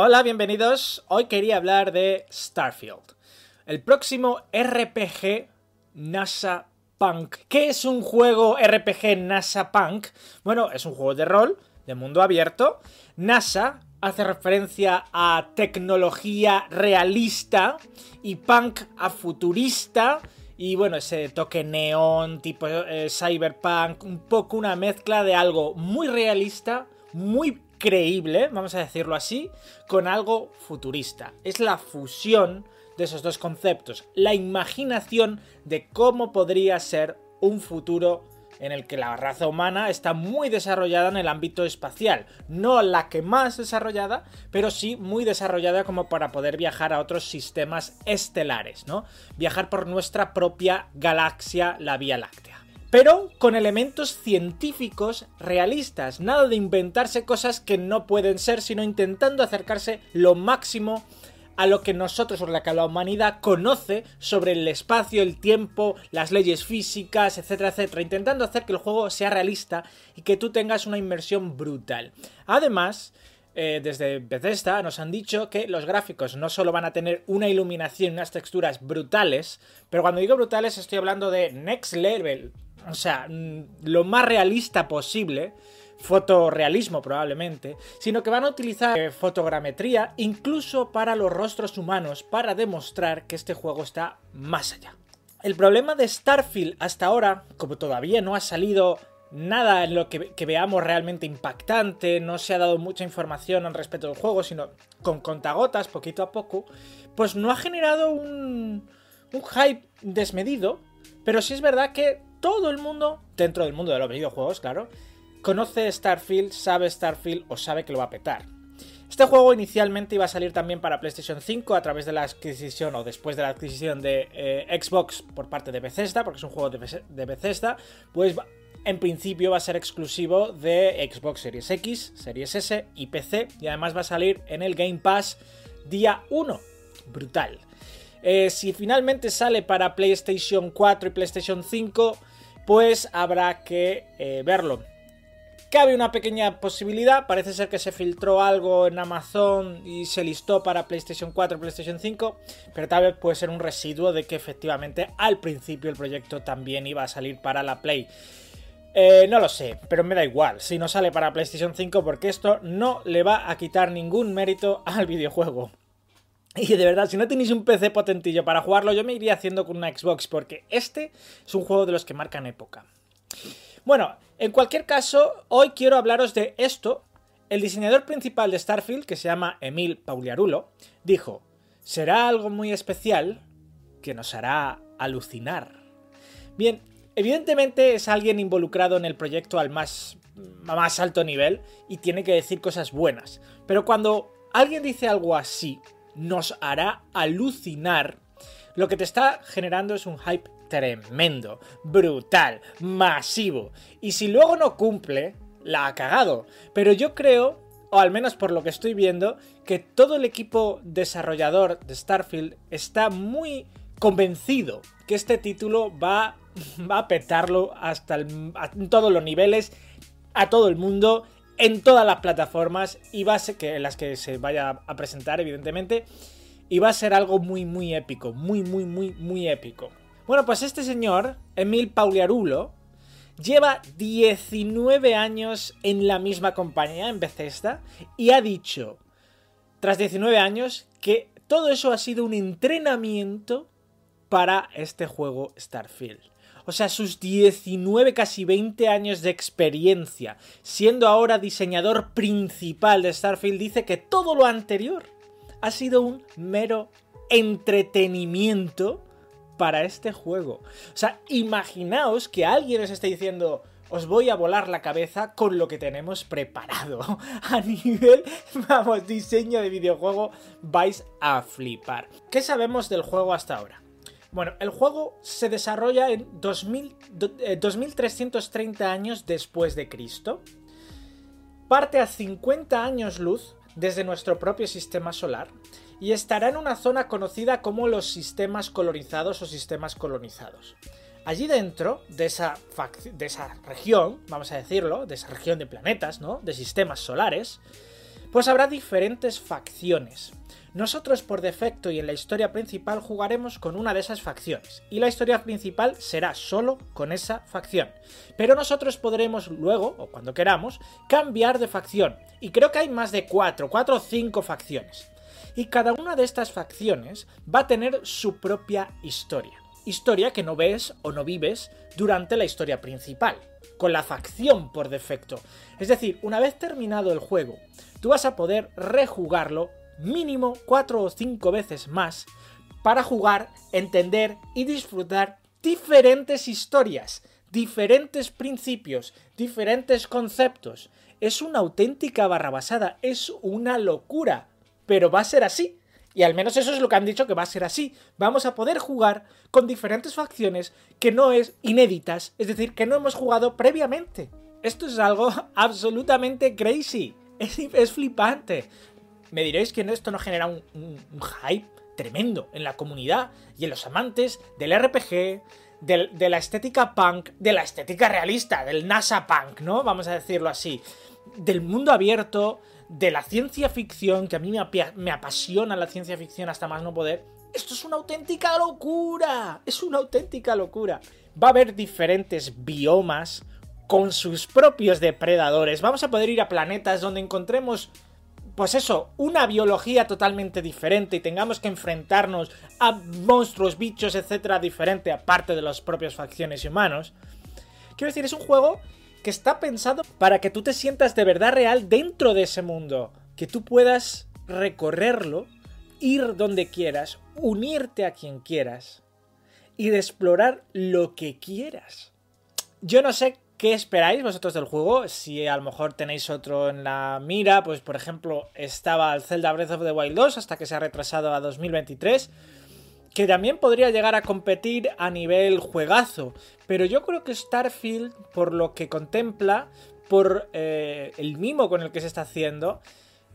Hola, bienvenidos. Hoy quería hablar de Starfield, el próximo RPG NASA Punk. ¿Qué es un juego RPG NASA Punk? Bueno, es un juego de rol, de mundo abierto. NASA hace referencia a tecnología realista y punk a futurista. Y bueno, ese toque neón, tipo eh, cyberpunk, un poco una mezcla de algo muy realista, muy creíble, vamos a decirlo así, con algo futurista. Es la fusión de esos dos conceptos, la imaginación de cómo podría ser un futuro en el que la raza humana está muy desarrollada en el ámbito espacial. No la que más desarrollada, pero sí muy desarrollada como para poder viajar a otros sistemas estelares, ¿no? Viajar por nuestra propia galaxia, la Vía Láctea. Pero con elementos científicos realistas, nada de inventarse cosas que no pueden ser, sino intentando acercarse lo máximo a lo que nosotros o la que la humanidad conoce sobre el espacio, el tiempo, las leyes físicas, etcétera, etcétera, intentando hacer que el juego sea realista y que tú tengas una inmersión brutal. Además, eh, desde Bethesda nos han dicho que los gráficos no solo van a tener una iluminación unas texturas brutales, pero cuando digo brutales estoy hablando de next level, o sea, mm, lo más realista posible fotorealismo probablemente, sino que van a utilizar eh, fotogrametría incluso para los rostros humanos para demostrar que este juego está más allá. El problema de Starfield hasta ahora, como todavía no ha salido nada en lo que, veamos realmente impactante, no se ha dado mucha información al respecto del juego, sino con contagotas, poquito a poco, pues no ha generado un, un hype desmedido, pero sí es verdad que todo el mundo, dentro del mundo de los videojuegos, claro, conoce Starfield, sabe Starfield o sabe que lo va a petar. Este juego inicialmente iba a salir también para PlayStation 5 a través de la adquisición o después de la adquisición de eh, Xbox por parte de Bethesda, porque es un juego de, Bethesda, pues en principio va a ser exclusivo de Xbox Series X, Series S y PC, y además va a salir en el Game Pass día 1. Brutal. Eh, si finalmente sale para PlayStation 4 y PlayStation 5, pues habrá que eh, verlo. Cabe una pequeña posibilidad, parece ser que se filtró algo en Amazon y se listó para PlayStation 4 y PlayStation 5, pero tal vez puede ser un residuo de que efectivamente al principio el proyecto también iba a salir para la Play. Eh, no lo sé, pero me da igual si no sale para PlayStation 5 porque esto no le va a quitar ningún mérito al videojuego. Y de verdad, si no tenéis un PC potentillo para jugarlo, yo me iría haciendo con una Xbox porque este es un juego de los que marcan época. Bueno, en cualquier caso, hoy quiero hablaros de esto. El diseñador principal de Starfield, que se llama Emil Pauliarulo, dijo, será algo muy especial que nos hará alucinar. Bien, evidentemente es alguien involucrado en el proyecto al más, más alto nivel y tiene que decir cosas buenas. Pero cuando alguien dice algo así, nos hará alucinar, lo que te está generando es un hype tremendo, brutal, masivo. Y si luego no cumple, la ha cagado. Pero yo creo, o al menos por lo que estoy viendo, que todo el equipo desarrollador de Starfield está muy convencido que este título va, va a petarlo hasta en todos los niveles, a todo el mundo, en todas las plataformas y va que en las que se vaya a presentar, evidentemente. Y va a ser algo muy, muy épico. Muy, muy, muy, muy épico. Bueno, pues este señor, Emil Pauliarulo, lleva 19 años en la misma compañía, en Bethesda, y ha dicho, tras 19 años, que todo eso ha sido un entrenamiento para este juego Starfield. O sea, sus 19, casi 20 años de experiencia, siendo ahora diseñador principal de Starfield, dice que todo lo anterior ha sido un mero entretenimiento para este juego. O sea, imaginaos que alguien os esté diciendo, os voy a volar la cabeza con lo que tenemos preparado. A nivel, vamos, diseño de videojuego, vais a flipar. ¿Qué sabemos del juego hasta ahora? Bueno, el juego se desarrolla en 2330 eh, años después de Cristo. Parte a 50 años luz desde nuestro propio sistema solar y estará en una zona conocida como los sistemas colonizados o sistemas colonizados. Allí dentro de esa, de esa región, vamos a decirlo, de esa región de planetas, ¿no? De sistemas solares, pues habrá diferentes facciones. Nosotros por defecto y en la historia principal jugaremos con una de esas facciones, y la historia principal será solo con esa facción. Pero nosotros podremos luego, o cuando queramos, cambiar de facción, y creo que hay más de 4, 4 o 5 facciones. Y cada una de estas facciones va a tener su propia historia. Historia que no ves o no vives durante la historia principal, con la facción por defecto. Es decir, una vez terminado el juego, tú vas a poder rejugarlo mínimo 4 o 5 veces más para jugar, entender y disfrutar diferentes historias, diferentes principios, diferentes conceptos. Es una auténtica barrabasada, es una locura, pero va a ser así. Y al menos eso es lo que han dicho que va a ser así. Vamos a poder jugar con diferentes facciones que no es inéditas, es decir, que no hemos jugado previamente. Esto es algo absolutamente crazy. Es, es flipante. Me diréis que esto no genera un, hype tremendo en la comunidad y en los amantes del RPG, de la estética punk, de la estética realista, del NASA punk, ¿no? Vamos a decirlo así. Del mundo abierto, de la ciencia ficción, que a mí me, apasiona la ciencia ficción hasta más no poder. Esto es una auténtica locura. Es una auténtica locura. Va a haber diferentes biomas con sus propios depredadores. Vamos a poder ir a planetas donde encontremos pues eso, una biología totalmente diferente y tengamos que enfrentarnos a monstruos, bichos, etcétera, diferente, aparte de las propias facciones y humanos. Quiero decir, es un juego que está pensado para que tú te sientas de verdad real dentro de ese mundo, que tú puedas recorrerlo, ir donde quieras, unirte a quien quieras y de explorar lo que quieras. Yo no sé ¿Qué esperáis vosotros del juego? Si a lo mejor tenéis otro en la mira, pues por ejemplo estaba el Zelda Breath of the Wild 2 hasta que se ha retrasado a 2023, que también podría llegar a competir a nivel juegazo, pero yo creo que Starfield, por lo que contempla, por eh, el mimo con el que se está haciendo,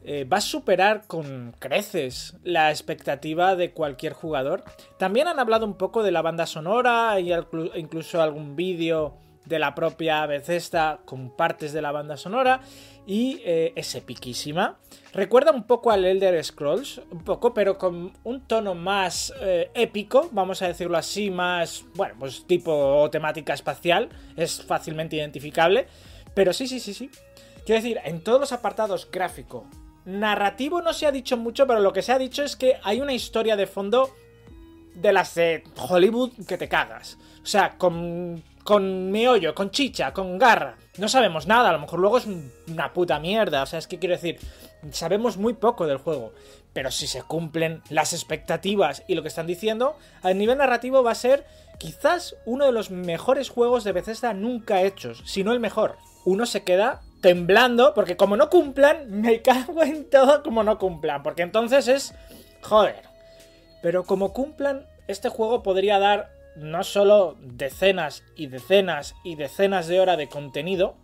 eh, va a superar con creces la expectativa de cualquier jugador. También han hablado un poco de la banda sonora y incluso algún vídeo de la propia Bethesda con partes de la banda sonora y eh, es epiquísima. Recuerda un poco al Elder Scrolls, un poco, pero con un tono más eh, épico, vamos a decirlo así, más, bueno, pues tipo temática espacial, es fácilmente identificable, pero sí, sí, sí, sí. Quiero decir, en todos los apartados gráfico, narrativo no se ha dicho mucho, pero lo que se ha dicho es que hay una historia de fondo de las de Hollywood que te cagas. O sea, con con meollo, con chicha, con garra. No sabemos nada, a lo mejor luego es una puta mierda. O sea, es que quiero decir, sabemos muy poco del juego. Pero si se cumplen las expectativas y lo que están diciendo, a nivel narrativo va a ser quizás uno de los mejores juegos de Bethesda nunca hechos, si no el mejor. Uno se queda temblando porque como no cumplan, me cago en todo como no cumplan. Porque entonces es... Joder. Pero como cumplan, este juego podría dar no solo decenas y decenas y decenas de horas de contenido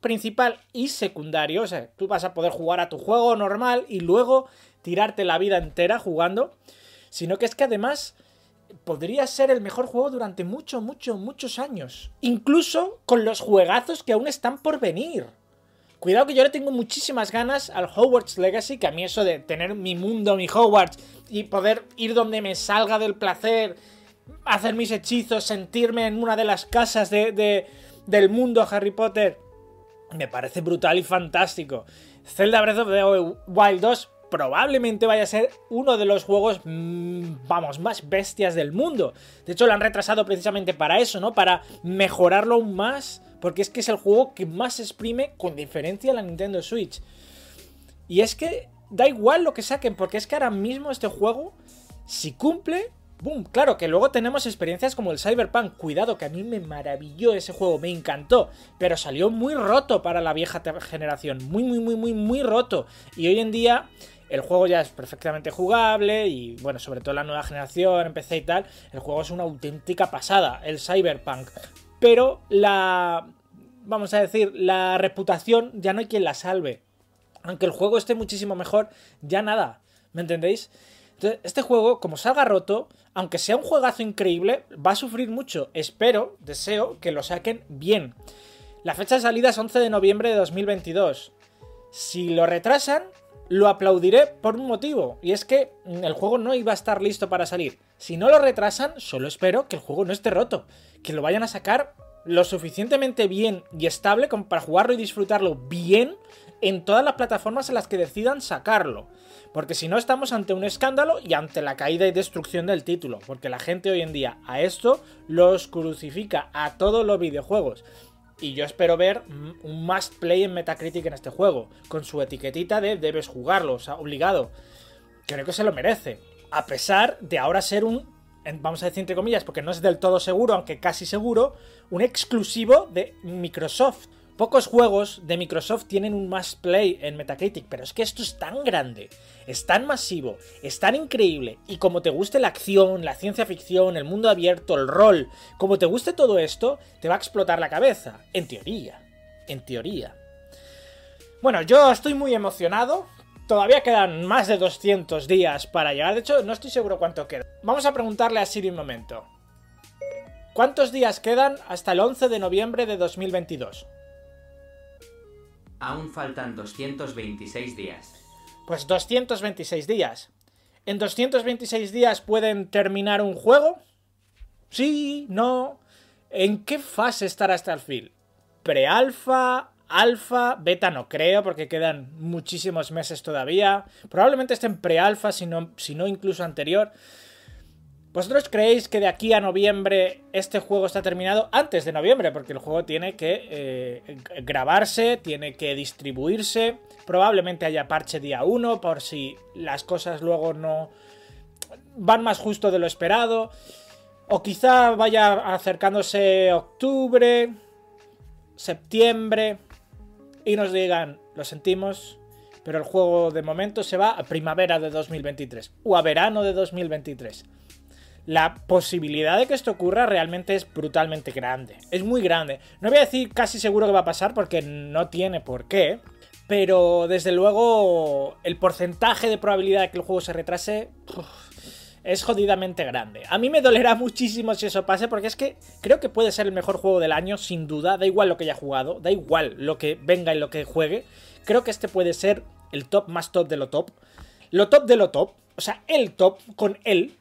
principal y secundario, o sea, tú vas a poder jugar a tu juego normal y luego tirarte la vida entera jugando, sino que es que además podría ser el mejor juego durante mucho, mucho, muchos años, incluso con los juegazos que aún están por venir. Cuidado que yo le tengo muchísimas ganas al Hogwarts Legacy, que a mí eso de tener mi mundo, mi Hogwarts, y poder ir donde me salga del placer hacer mis hechizos, sentirme en una de las casas de, del mundo Harry Potter. Me parece brutal y fantástico. Zelda Breath of the Wild 2 probablemente vaya a ser uno de los juegos, mm, vamos, más bestias del mundo. De hecho, lo han retrasado precisamente para eso, ¿no? Para mejorarlo aún más, porque es que es el juego que más exprime con diferencia la Nintendo Switch. Y es que da igual lo que saquen, porque es que ahora mismo este juego, si cumple, Boom, claro que luego tenemos experiencias como el Cyberpunk. Cuidado, que a mí me maravilló ese juego, me encantó. Pero salió muy roto para la vieja generación. Muy, muy, muy, muy, muy roto. Y hoy en día el juego ya es perfectamente jugable. Y bueno, sobre todo la nueva generación, en PC y tal. El juego es una auténtica pasada, el Cyberpunk. Pero la. Vamos a decir, la reputación ya no hay quien la salve. Aunque el juego esté muchísimo mejor, ya nada. ¿Me entendéis? Este juego, como salga roto, aunque sea un juegazo increíble, va a sufrir mucho. Espero, deseo que lo saquen bien. La fecha de salida es 11 de noviembre de 2022. Si lo retrasan, lo aplaudiré por un motivo, y es que el juego no iba a estar listo para salir. Si no lo retrasan, solo espero que el juego no esté roto, que lo vayan a sacar lo suficientemente bien y estable como para jugarlo y disfrutarlo bien en todas las plataformas en las que decidan sacarlo. Porque si no estamos ante un escándalo y ante la caída y destrucción del título. Porque la gente hoy en día a esto los crucifica a todos los videojuegos. Y yo espero ver un must play en Metacritic en este juego, con su etiquetita de debes jugarlo, o sea, obligado. Creo que se lo merece. A pesar de ahora ser un, vamos a decir entre comillas, porque no es del todo seguro, aunque casi seguro, un exclusivo de Microsoft. Pocos juegos de Microsoft tienen un must play en Metacritic, pero es que esto es tan grande, es tan masivo, es tan increíble, y como te guste la acción, la ciencia ficción, el mundo abierto, el rol, como te guste todo esto, te va a explotar la cabeza, en teoría, en teoría. Bueno, yo estoy muy emocionado, todavía quedan más de 200 días para llegar, de hecho no estoy seguro cuánto queda. Vamos a preguntarle a Siri un momento. ¿Cuántos días quedan hasta el 11 de noviembre de 2022? Aún faltan 226 días. Pues 226 días. ¿En 226 días pueden terminar un juego? Sí, no. ¿En qué fase estará Starfield? ¿Pre-alfa? ¿Alfa? ¿Beta? No creo, porque quedan muchísimos meses todavía. Probablemente esté en pre-alfa, si no, si no incluso anterior. ¿Vosotros creéis que de aquí a noviembre este juego está terminado? Antes de noviembre, porque el juego tiene que eh, grabarse, tiene que distribuirse. Probablemente haya parche día 1 por si las cosas luego no van más justo de lo esperado. O quizá vaya acercándose octubre, septiembre y nos digan, lo sentimos, pero el juego de momento se va a primavera de 2023 o a verano de 2023 la posibilidad de que esto ocurra realmente es brutalmente grande. Es muy grande. No voy a decir casi seguro que va a pasar porque no tiene por qué. Pero desde luego el porcentaje de probabilidad de que el juego se retrase es jodidamente grande. A mí me dolerá muchísimo si eso pase porque es que creo que puede ser el mejor juego del año sin duda. Da igual lo que haya jugado, da igual lo que venga y lo que juegue. Creo que este puede ser el top más top de lo top. Lo top de lo top. O sea, el top con él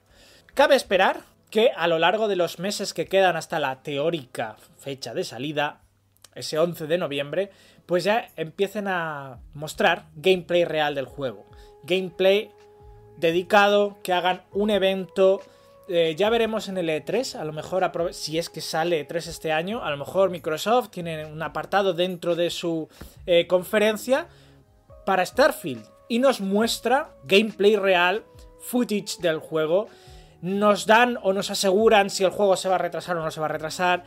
Cabe esperar que a lo largo de los meses que quedan hasta la teórica fecha de salida, ese 11 de noviembre, pues ya empiecen a mostrar gameplay real del juego. Gameplay dedicado, que hagan un evento. Eh, ya veremos en el E3, a lo mejor si es que sale E3 este año, a lo mejor Microsoft tiene un apartado dentro de su eh, conferencia para Starfield y nos muestra gameplay real, footage del juego nos dan o nos aseguran si el juego se va a retrasar o no se va a retrasar.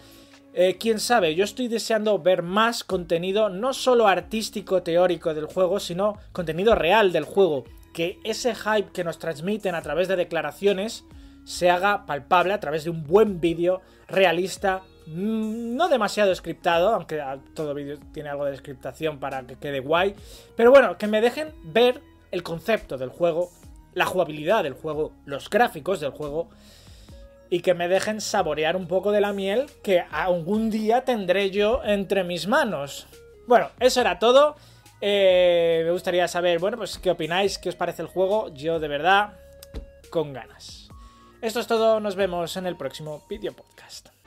Eh, quién sabe, yo estoy deseando ver más contenido, no solo artístico, teórico del juego, sino contenido real del juego. Que ese hype que nos transmiten a través de declaraciones se haga palpable a través de un buen vídeo realista, mm, no demasiado scriptado, aunque todo vídeo tiene algo de scriptación para que quede guay. Pero bueno, que me dejen ver el concepto del juego la jugabilidad del juego, los gráficos del juego y que me dejen saborear un poco de la miel que algún día tendré yo entre mis manos. Bueno, eso era todo. Eh, me gustaría saber, bueno, pues qué opináis, qué os parece el juego. Yo de verdad, con ganas. Esto es todo, nos vemos en el próximo video podcast.